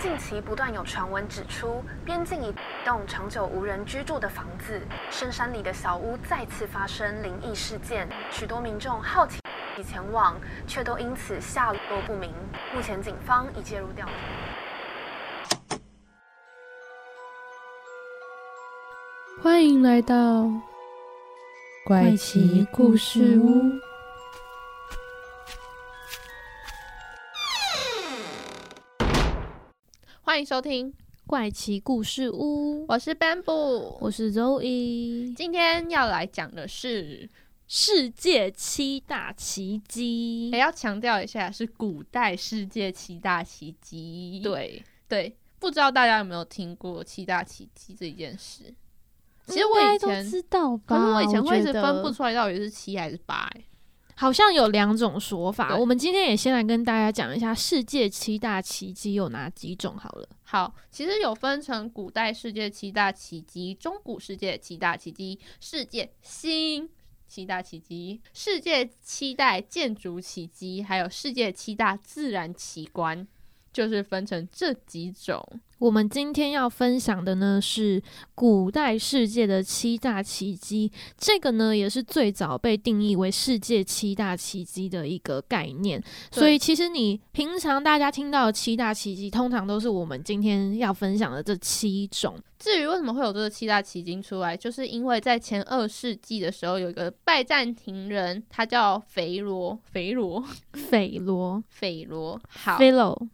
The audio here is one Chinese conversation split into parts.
近期不断有传闻指出，边境一栋长久无人居住的房子，深山里的小屋再次发生灵异事件，许多民众好奇前往，却都因此下落不明。目前警方已介入调查。欢迎来到怪奇故事屋。欢迎收听怪奇故事屋，我是 Bamboo，我是 Zoe。今天要来讲的是世界七大奇迹，也要强调一下是古代世界七大奇迹。对对，不知道大家有没有听过七大奇迹这一件事？其实我以前知道吧，可是我以前会一直分不出来到底是七还是八、欸。好像有两种说法。我们今天也先来跟大家讲一下世界七大奇迹有哪几种好了。好，其实有分成古代世界七大奇迹、中古世界七大奇迹、世界新七大奇迹、世界七大建筑奇迹，还有世界七大自然奇观，就是分成这几种。我们今天要分享的呢是古代世界的七大奇迹，这个呢也是最早被定义为世界七大奇迹的一个概念。所以其实你平常大家听到的七大奇迹，通常都是我们今天要分享的这七种。至于为什么会有这个七大奇经出来，就是因为在前二世纪的时候，有一个拜占庭人，他叫肥罗，肥罗，斐罗斐罗，好 （Philo） Philo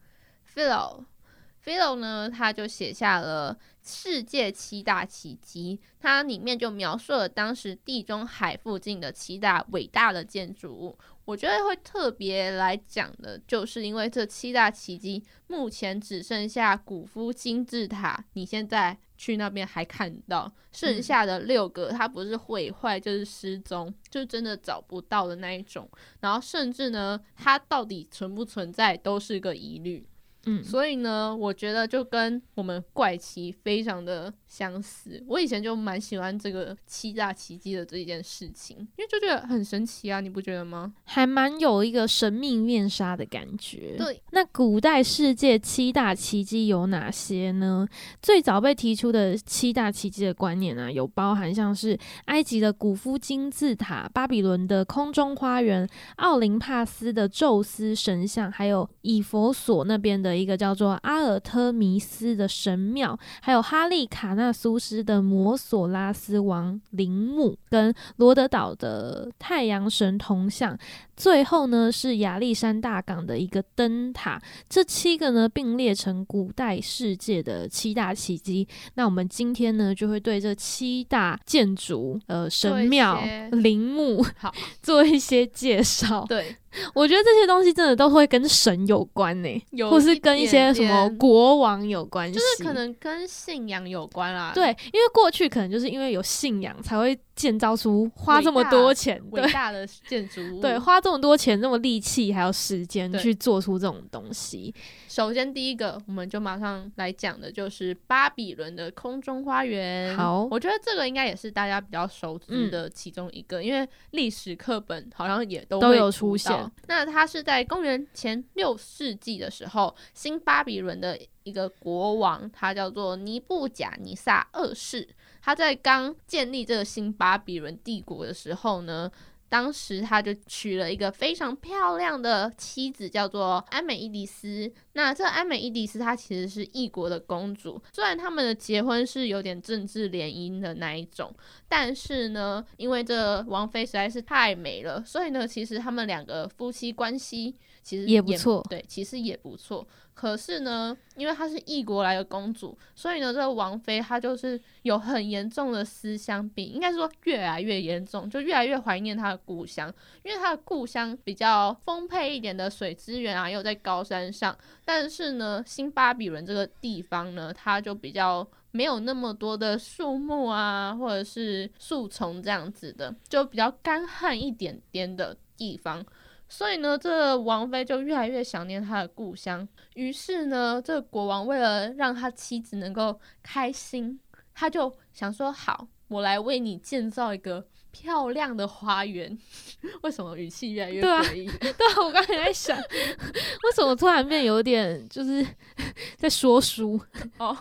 Philo 呢，他就写下了世界七大奇迹，它里面就描述了当时地中海附近的七大伟大的建筑物。我觉得会特别来讲的，就是因为这七大奇迹目前只剩下古夫金字塔，你现在去那边还看到，剩下的六个它不是毁坏就是失踪，就真的找不到的那一种。然后甚至呢，它到底存不存在都是个疑虑。嗯，所以呢，我觉得就跟我们怪奇非常的相似。我以前就蛮喜欢这个七大奇迹的这一件事情，因为就觉得很神奇啊，你不觉得吗？还蛮有一个神秘面纱的感觉。对，那古代世界七大奇迹有哪些呢？最早被提出的七大奇迹的观念啊，有包含像是埃及的古夫金字塔、巴比伦的空中花园、奥林帕斯的宙斯神像，还有以佛所那边的一个叫做阿尔特弥斯的神庙，还有哈利卡纳苏斯的摩索拉斯王陵墓，跟罗德岛的太阳神铜像。最后呢是亚历山大港的一个灯塔，这七个呢并列成古代世界的七大奇迹。那我们今天呢就会对这七大建筑、呃神庙陵墓好，做一些介绍。对，我觉得这些东西真的都会跟神有关呢、有或是跟一些什么国王有关系，就是可能跟信仰有关啦。对，因为过去可能就是因为有信仰才会建造出花这么多钱，对伟大的建筑物。对，花这么多钱、这么力气还有时间去做出这种东西。首先第一个，我们就马上来讲的就是巴比伦的空中花园。好我觉得这个应该也是大家比较熟知嗯的其中一个，因为历史课本好像也都都有会出现。那它是在公元前六世纪的时候，新巴比伦的一个国王，他叫做尼布甲尼撒二世。他在刚建立这个新巴比伦帝国的时候呢，当时他就娶了一个非常漂亮的妻子，叫做安美伊迪斯。那这安美伊迪斯她其实是异国的公主，虽然他们的结婚是有点政治联姻的那一种，但是呢，因为这王妃实在是太美了，所以呢，其实他们两个夫妻关系其实也不错对，其实也不错。可是呢，因为她是异国来的公主，所以呢，这个王妃她就是有很严重的思乡病，应该说越来越严重，就越来越怀念她的故乡，因为她的故乡比较丰沛一点的水资源啊，又在高山上。但是呢，新巴比伦这个地方呢，它就比较没有那么多的树木啊，或者是树丛这样子的，就比较干旱一点点的地方。所以呢，这个王妃就越来越想念她的故乡。于是呢，这个国王为了让他妻子能够开心，他就想说：好，我来为你建造一个漂亮的花园。为什么语气越来越诡异？对啊，我刚才在想，为什么突然变有点就是在说书？哦，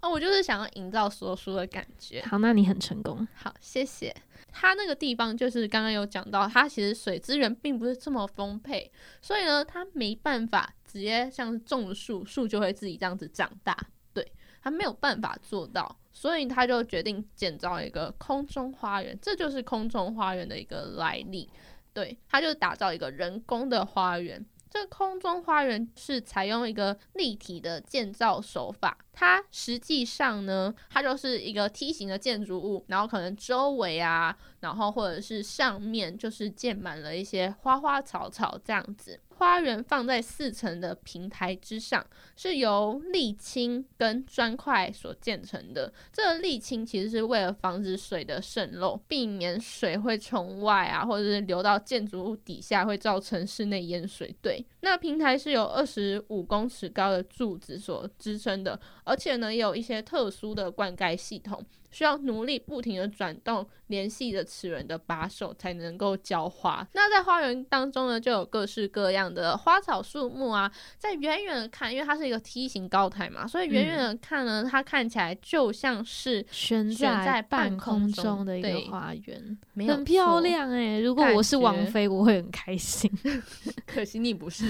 哦，我就是想要营造说书的感觉。好，那你很成功。好，谢谢。它那个地方就是刚刚有讲到，它其实水资源并不是这么丰沛，所以呢，它没办法直接像种树，树就会自己这样子长大。对，它没有办法做到，所以他就决定建造一个空中花园，这就是空中花园的一个来历。对，他就打造一个人工的花园。这空中花园是采用一个立体的建造手法，它实际上呢，它就是一个梯形的建筑物，然后可能周围啊，然后或者是上面就是建满了一些花花草草这样子。花园放在四层的平台之上，是由沥青跟砖块所建成的。这个沥青其实是为了防止水的渗漏，避免水会从外啊，或者是流到建筑物底下，会造成室内淹水。对，那平台是有二十五公尺高的柱子所支撑的，而且呢，有一些特殊的灌溉系统。需要努力不停的转动联系着齿轮的把手才能够浇花。那在花园当中呢，就有各式各样的花草树木啊。在远远的看，因为它是一个梯形高台嘛，所以远远的看呢，它看起来就像是悬悬在半半空中中的一个花园，很漂。亮哎、如果我是王觉菲，我会很开心。可惜你不是，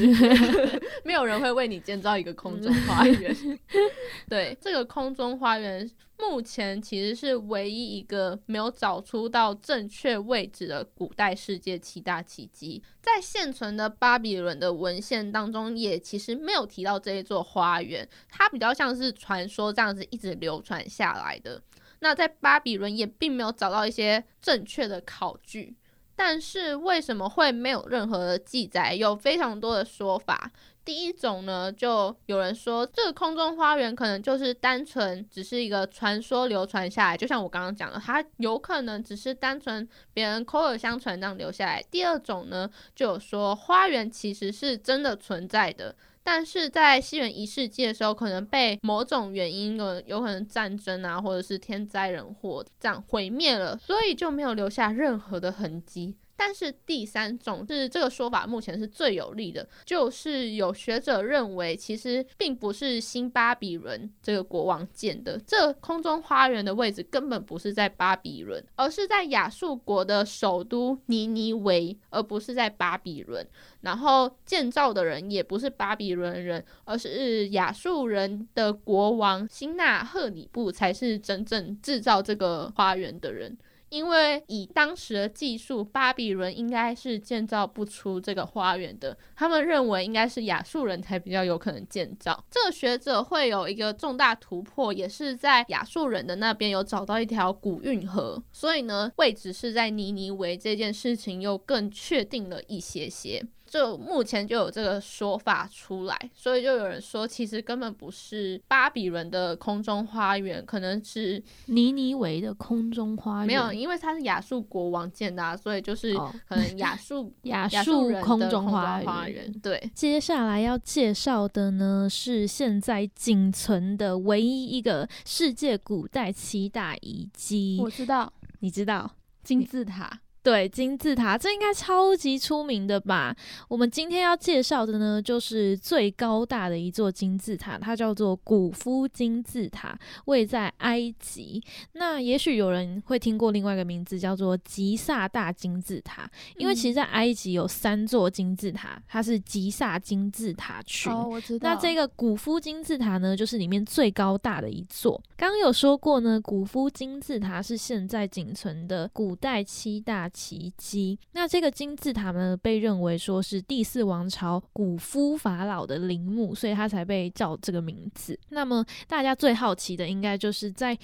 没有人会为你建造一个空中花园。对，这个空中花园目前其实是唯一一个没有找出到正确位置的古代世界七大奇迹。在现存的巴比伦的文献当中，也其实没有提到这一座花园，它比较像是传说这样子一直流传下来的。那在巴比伦也并没有找到一些正确的考据，但是为什么会没有任何的记载？有非常多的说法。第一种呢，就有人说这个空中花园可能就是单纯只是一个传说流传下来，就像我刚刚讲的，它有可能只是单纯别人口耳相传这样留下来。第二种呢，就有说花园其实是真的存在的。但是在西元一世纪的时候，可能被某种原因，有有可能战争啊，或者是天灾人祸这样毁灭了，所以就没有留下任何的痕迹。但是第三种是这个说法目前是最有利的，就是有学者认为，其实并不是新巴比伦这个国王建的，这空中花园的位置根本不是在巴比伦，而是在亚述国的首都尼尼微，而不是在巴比伦。然后建造的人也不是巴比伦人，而是亚述人的国王辛纳赫里布才是真正制造这个花园的人。因为以当时的技术，巴比伦应该是建造不出这个花园的。他们认为应该是亚述人才比较有可能建造。这个学者会有一个重大突破，也是在亚述人的那边有找到一条古运河，所以呢，位置是在尼尼微这件事情又更确定了一些些。就目前就有这个说法出来，所以就有人说，其实根本不是巴比伦的空中花园，可能是尼尼维的空中花园没有，因为它是亚述国王建的、啊，所以就是哦可能亚述 亚亚述空中花园。对，接下来要介绍的呢，是现在仅存的唯一一个世界古代七大遗迹。我知道你知道？金字塔。对，金字塔，这应该超级出名的吧？我们今天要介绍的呢，就是最高大的一座金字塔，它叫做古夫金字塔，位在埃及。那也许有人会听过另外一个名字，叫做吉萨大金字塔，因为其实，在埃及有三座金字塔，它是吉萨金字塔群。哦，我知道那这个古夫金字塔呢，就是里面最高大的一座。刚刚有说过呢，古夫金字塔是现在仅存的古代七大奇迹。那这个金字塔呢，被认为说是第四王朝古夫法老的陵墓，所以它才被叫这个名字。那么大家最好奇的，应该就是在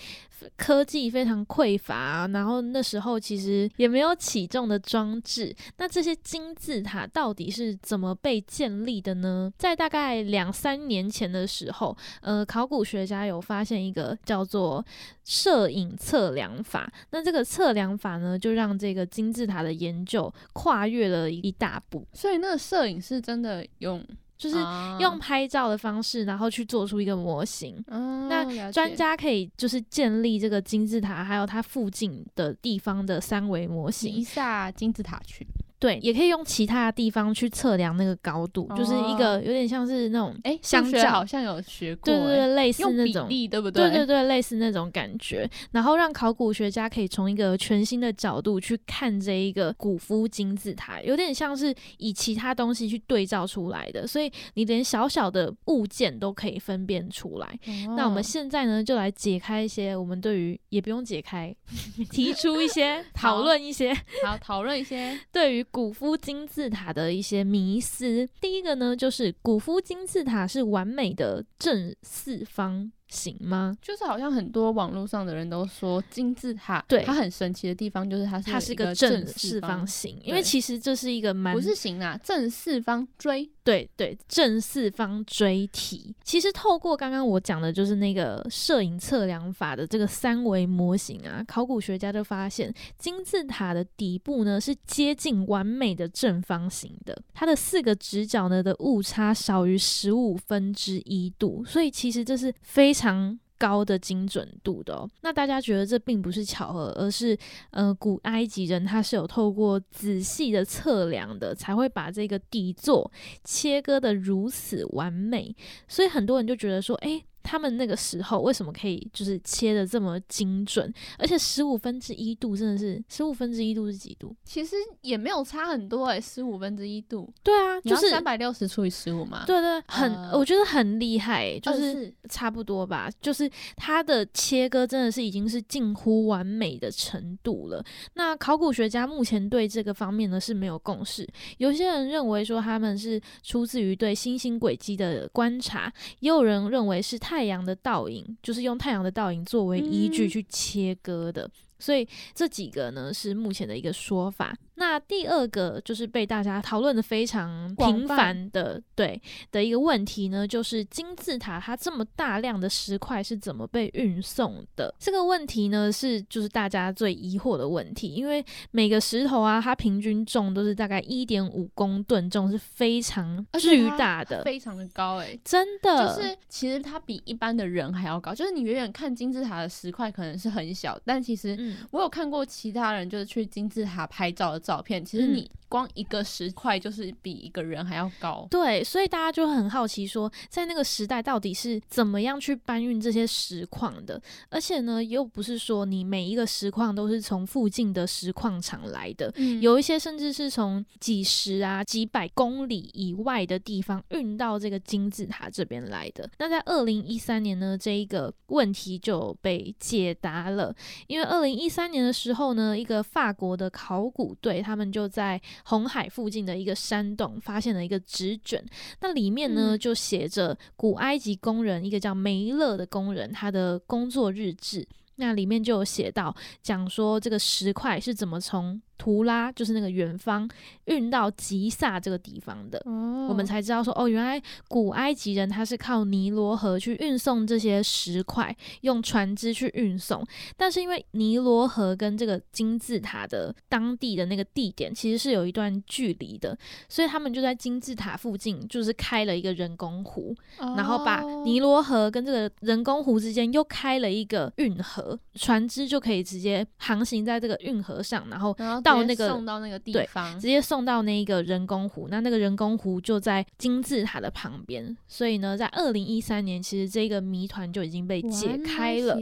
科技非常匮乏、然后那时候其实也没有起重的装置。那这些金字塔到底是怎么被建立的呢？在大概两三年前的时候，呃，考古学家有发现一个叫做摄影测量法。那这个测量法呢，就让这个金字塔的研究跨越了一大步。所以那个摄影是真的用就是用拍照的方式，然后去做出一个模型。那专家可以就是建立这个金字塔，还有它附近的地方的三维模型，一下金字塔群。对，也可以用其他的地方去测量那个高度，就是一个有点像是那种哎，相较好像有学过，对对对，类似那种，对不对？对对对，类似那种感觉。然后让考古学家可以从一个全新的角度去看这一个古夫金字塔，有点像是以其他东西去对照出来的，所以你连小小的物件都可以分辨出来。那我们现在呢，就来解开一些我们对于也不用解开，提出一些讨论一些，好讨论一些 对于古夫金字塔的一些迷思，第一个呢，就是古夫金字塔是完美的正四方。行吗？就是好像很多网络上的人都说金字塔，对它很神奇的地方就是它是它是一个正四方形，因为其实这是一个蛮不是形啊，正四方锥，对对，正四方锥体。其实透过刚刚我讲的就是那个摄影测量法的这个三维模型啊，考古学家就发现金字塔的底部呢是接近完美的正方形的，它的四个直角呢的误差少于十五分之一度，所以其实这是非。常高的精准度的哦，那大家觉得这并不是巧合，而是呃古埃及人他是有透过仔细的测量的，才会把这个底座切割的如此完美，所以很多人就觉得说，哎。他们那个时候为什么可以就是切的这么精准？而且十五分之一度真的是十五分之一度是几度？其实也没有差很多哎，十五分之一度。对啊，就是三百六十除以十五嘛。对对，很我觉得很厉害，就是差不多吧。就是它的切割真的是已经是近乎完美的程度了。那考古学家目前对这个方面呢是没有共识。有些人认为说他们是出自于对星星轨迹的观察，也有人认为是太。太阳的倒影就是用太阳的倒影作为依据去切割的，所以这几个呢是目前的一个说法。那第二个就是被大家讨论的非常频繁的，对的一个问题呢，就是金字塔它这么大量的石块是怎么被运送的？这个问题呢是就是大家最疑惑的问题，因为每个石头啊，它平均重都是大概一点五公吨重，是非常巨大的，非常的高哎，真的，就是其实它比一般的人还要高。就是你远远看金字塔的石块可能是很小，但其实我有看过其他人就是去金字塔拍照的。照片，其实你。光一个石块就是比一个人还要高，对，所以大家就很好奇说，在那个时代到底是怎么样去搬运这些石矿的？而且呢，又不是说你每一个石矿都是从附近的石矿场来的，有一些甚至是从几十啊、几百公里以外的地方运到这个金字塔这边来的。那在二零一三年呢，这一个问题就被解答了，因为二零一三年的时候呢，一个法国的考古队他们就在红海附近的一个山洞发现了一个纸卷，那里面呢就写着古埃及工人一个叫梅勒的工人他的工作日志，那里面就有写到讲说这个石块是怎么从。图拉就是那个远方运到吉萨这个地方的，我们才知道说哦，原来古埃及人他是靠尼罗河去运送这些石块，用船只去运送。但是因为尼罗河跟这个金字塔的当地的那个地点其实是有一段距离的，所以他们就在金字塔附近就是开了一个人工湖，然后把尼罗河跟这个人工湖之间又开了一个运河，船只就可以直接航行在这个运河上，然后。到那个送到那个地方，直接送到那一个人工湖。那那个人工湖就在金字塔的旁边，所以呢，在二零一三年，其实这个谜团就已经被解开了。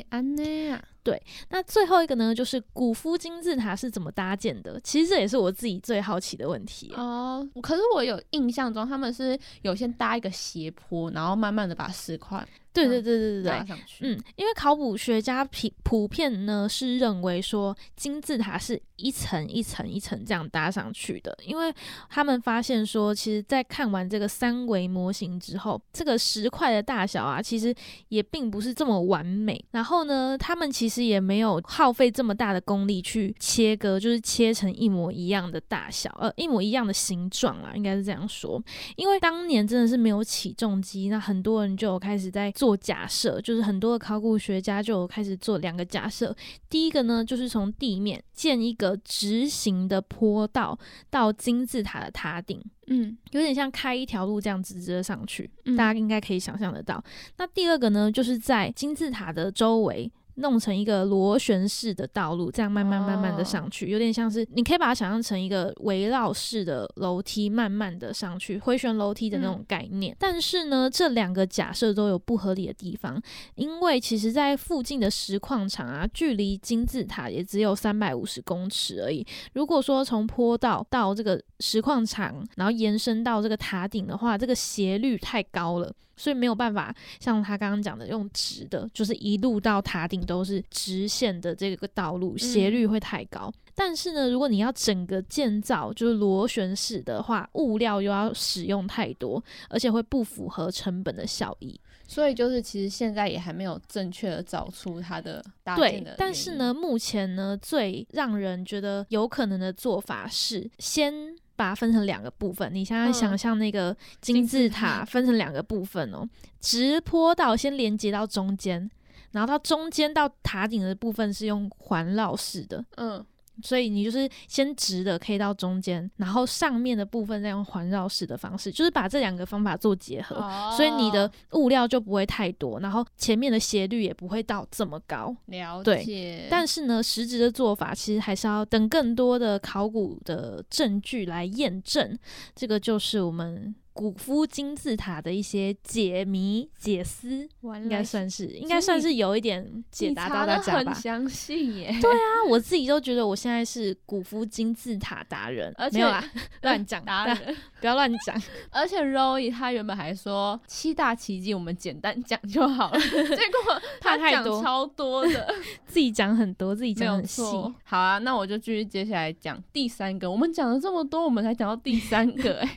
对，那最后一个呢，就是古夫金字塔是怎么搭建的？其实这也是我自己最好奇的问题哦。可是我有印象中，他们是有先搭一个斜坡，然后慢慢的把石块。对对对对对对，嗯，因为考古学家普普遍呢是认为说金字塔是一层一层一层这样搭上去的，因为他们发现说，其实，在看完这个三维模型之后，这个石块的大小啊，其实也并不是这么完美。然后呢，他们其实。也没有耗费这么大的功力去切割，就是切成一模一样的大小，呃，一模一样的形状啊，应该是这样说。因为当年真的是没有起重机，那很多人就有开始在做假设，就是很多的考古学家就有开始做两个假设。第一个呢，就是从地面建一个直行的坡道到金字塔的塔顶。嗯，有点像开一条路这样直直的上去，嗯大家应该可以想象得到。那第二个呢，就是在金字塔的周围。弄成一个螺旋式的道路，这样慢慢慢慢的上去，有点像是你可以把它想象成一个围绕式的楼梯，慢慢的上去，回旋楼梯的那种概念。但是呢，这两个假设都有不合理的地方，因为其实在附近的石矿场啊，距离金字塔也只有三百五十公尺而已。如果说从坡道到这个石矿场，然后延伸到这个塔顶的话，这个斜率太高了，所以没有办法像他刚刚讲的用直的，就是一路到塔顶都是直线的这个道路，斜率会太高。但是呢，如果你要整个建造就是螺旋式的话，物料又要使用太多，而且会不符合成本的效益。所以就是其实现在也还没有正确的找出它的搭建的对，但是呢，目前呢，最让人觉得有可能的做法是先。把它分成两个部分，你现在嗯。想象那个金字塔。分成两个部分哦，直坡道先连接到中间，然后到中间到塔顶的部分是用环绕式的，嗯所以你就是先直的可以到中间，然后上面的部分再用环绕式的方式，就是把这两个方法做结合。哦所以你的物料就不会太多，然后前面的斜率也不会到这么高。了解，但是呢，实质的做法其实还是要等更多的考古的证据来验证。这个就是我们古夫金字塔的一些解谜解思，应该算是应该算是有一点解答到大家吧。很详细耶，对啊，我自己都觉得我现在是古夫金字塔达人，而且没有啦，乱讲，达人。不要乱讲。而且 Roy 他原本还说七大奇迹我们简单讲就好了，结果他讲超多的，自己讲很多，自己讲很细。好啊，那我就继续接下来讲第三个。我们讲了这么多，我们才讲到第三个、哎，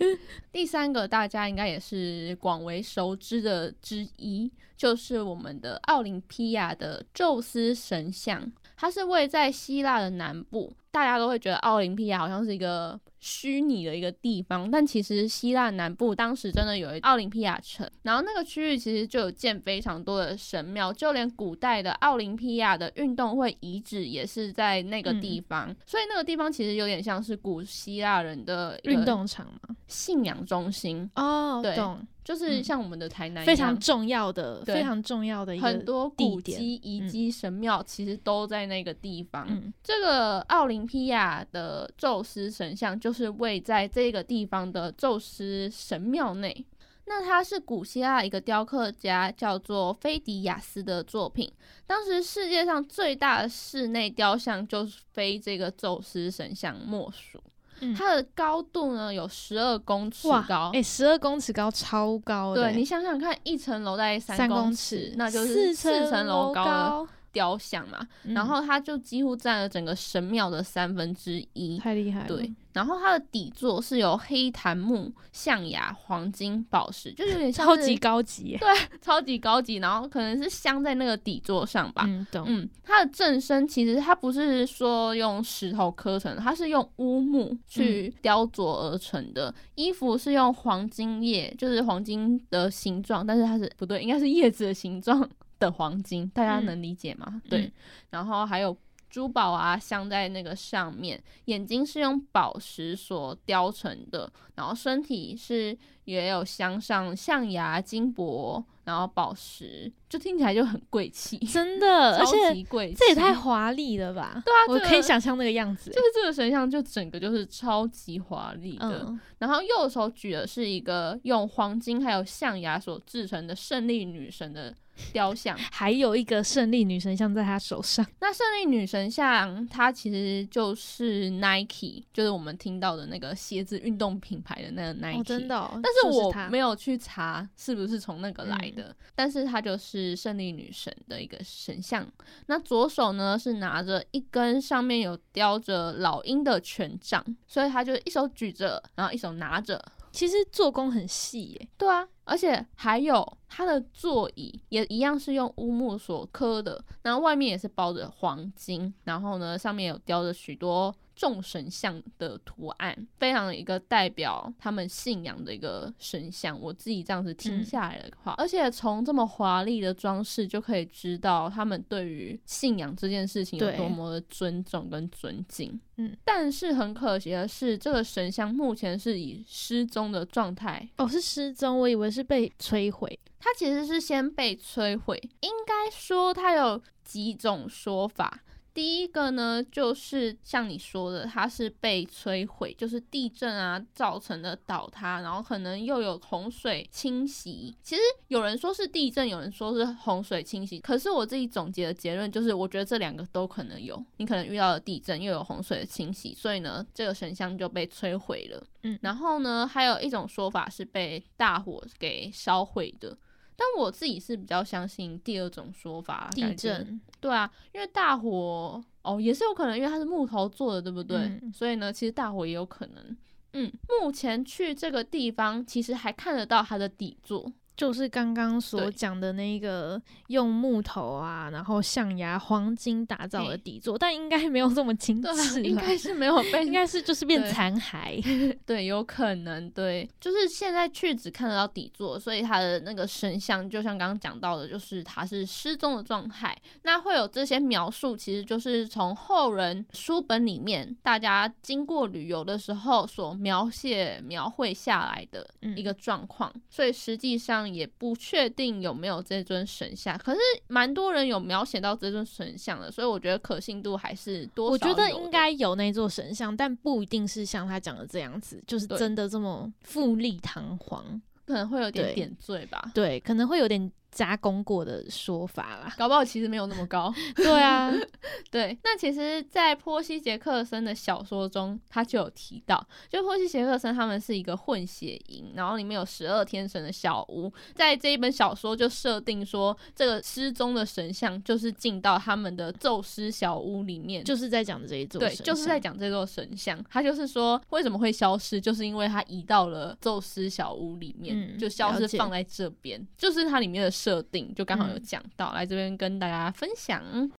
第三个大家应该也是广为熟知的之一，就是我们的奥林匹亚的宙斯神像。它是位在希腊的南部，大家都会觉得奥林匹亚好像是一个虚拟的一个地方，但其实希腊南部当时真的有一奥林匹亚城，然后那个区域其实就有建非常多的神庙，就连古代的奥林匹亚的运动会遗址也是在那个地方，所以那个地方其实有点像是古希腊人的运动场嘛，信仰中心，哦对。懂，就是像我们的台南一样非常重要的，非常重要的一个很多古迹、遗迹、神庙其实都在那个地方。嗯这个奥林匹亚的宙斯神像就是位在这个地方的宙斯神庙内。那它是古希腊一个雕刻家叫做菲迪亚斯的作品。当时世界上最大的室内雕像就是非这个宙斯神像莫属。嗯。它的高度呢有十二公尺哇高，哎，十二公尺高，超高的欸。对你想想看，一层楼大概三公尺，那就是四层楼高，雕像嘛。嗯然后它就几乎占了整个神庙的三分之一。太厉害了。对，然后它的底座是由黑檀木、象牙、黄金、宝石，就有点超级高级对。超级高级，然后可能是镶在那个底座上吧。嗯，懂。嗯，它的正身其实它不是说用石头刻成的，它是用乌木去雕琢而成的。衣服是用黄金叶，就是黄金的形状，但是它是不对，应该是叶子的形状的黄金，大家嗯能理解吗？对嗯，然后还有。珠宝啊，镶在那个上面，眼睛是用宝石所雕成的，然后身体是也有镶上象牙、金箔，然后宝石，就听起来就很贵气。真的，而超且级贵气，这也太 华丽了吧？对啊我这个可以想象那个样子欸。就是这个神像就整个就是超级华丽的。嗯，然后右手举的是一个用黄金还有象牙所制成的胜利女神的雕像。还有一个胜利女神像在他手上。那胜利女神像它其实就是 Nike，就是我们听到的那个鞋子运动品牌的那个 Nike。哦，真的哦。但是我没有去查是不是从那个来的，但是它就是胜利女神的一个神像。那左手呢是拿着一根上面有雕着老鹰的权杖，所以他就一手举着，然后一手拿着。其实做工很细耶。对啊，而且还有它的座椅也一样是用乌木所刻的，然后外面也是包着黄金，然后呢上面有雕着许多。众神像的图案，非常一个代表他们信仰的一个神像。我自己这样子听下来的话，而且从这么华丽的装饰就可以知道他们对于信仰这件事情有多么的尊重跟尊敬。嗯，但是很可惜的是，这个神像目前是以失踪的状态。哦，是失踪，我以为是被摧毁。它其实是先被摧毁，应该说它有几种说法。第一个呢，就是像你说的，它是被摧毁，就是地震啊造成的倒塌，然后可能又有洪水侵袭。其实有人说是地震，有人说是洪水侵袭。可是我自己总结的结论就是，我觉得这两个都可能有。你可能遇到了地震，又有洪水的侵袭，所以呢，这个神像就被摧毁了。嗯，然后呢，还有一种说法是被大火给烧毁的。但我自己是比较相信第二种说法，地震，对啊，因为大火哦也是有可能，因为它是木头做的，对不对？所以呢，其实大火也有可能。嗯，目前去这个地方，其实还看得到它的底座。就是刚刚所讲的那个用木头啊，然后象牙、黄金打造的底座，但应该没有这么精致，应该是没有被，应该是就是变残骸，对，有可能，对，就是现在去只看得到底座，所以它的那个神像，就像刚刚讲到的，就是它是失踪的状态。那会有这些描述，其实就是从后人书本里面，大家经过旅游的时候所描写、描绘下来的一个状况，所以实际上。也不确定有没有这尊神像，可是蛮多人有描写到这尊神像的，所以我觉得可信度还是多。我觉得应该有那座神像，但不一定是像他讲的这样子，就是真的这么富丽堂皇，可能会有点点缀吧。对，可能会有点。加工过的说法啦，搞不好其实没有那么高。对啊，对。那其实，在波西·杰克森的小说中，他就有提到，就波西·杰克森他们是一个混血营，然后里面有十二天神的小屋。在这一本小说就设定说，这个失踪的神像就是进到他们的宙斯小屋里面，就是在讲这一座。对，就是在讲这座神像。他就是说，为什么会消失，就是因为他移到了宙斯小屋里面，就消失放在这边，就是它里面的。设定就刚好有讲到，来这边跟大家分享。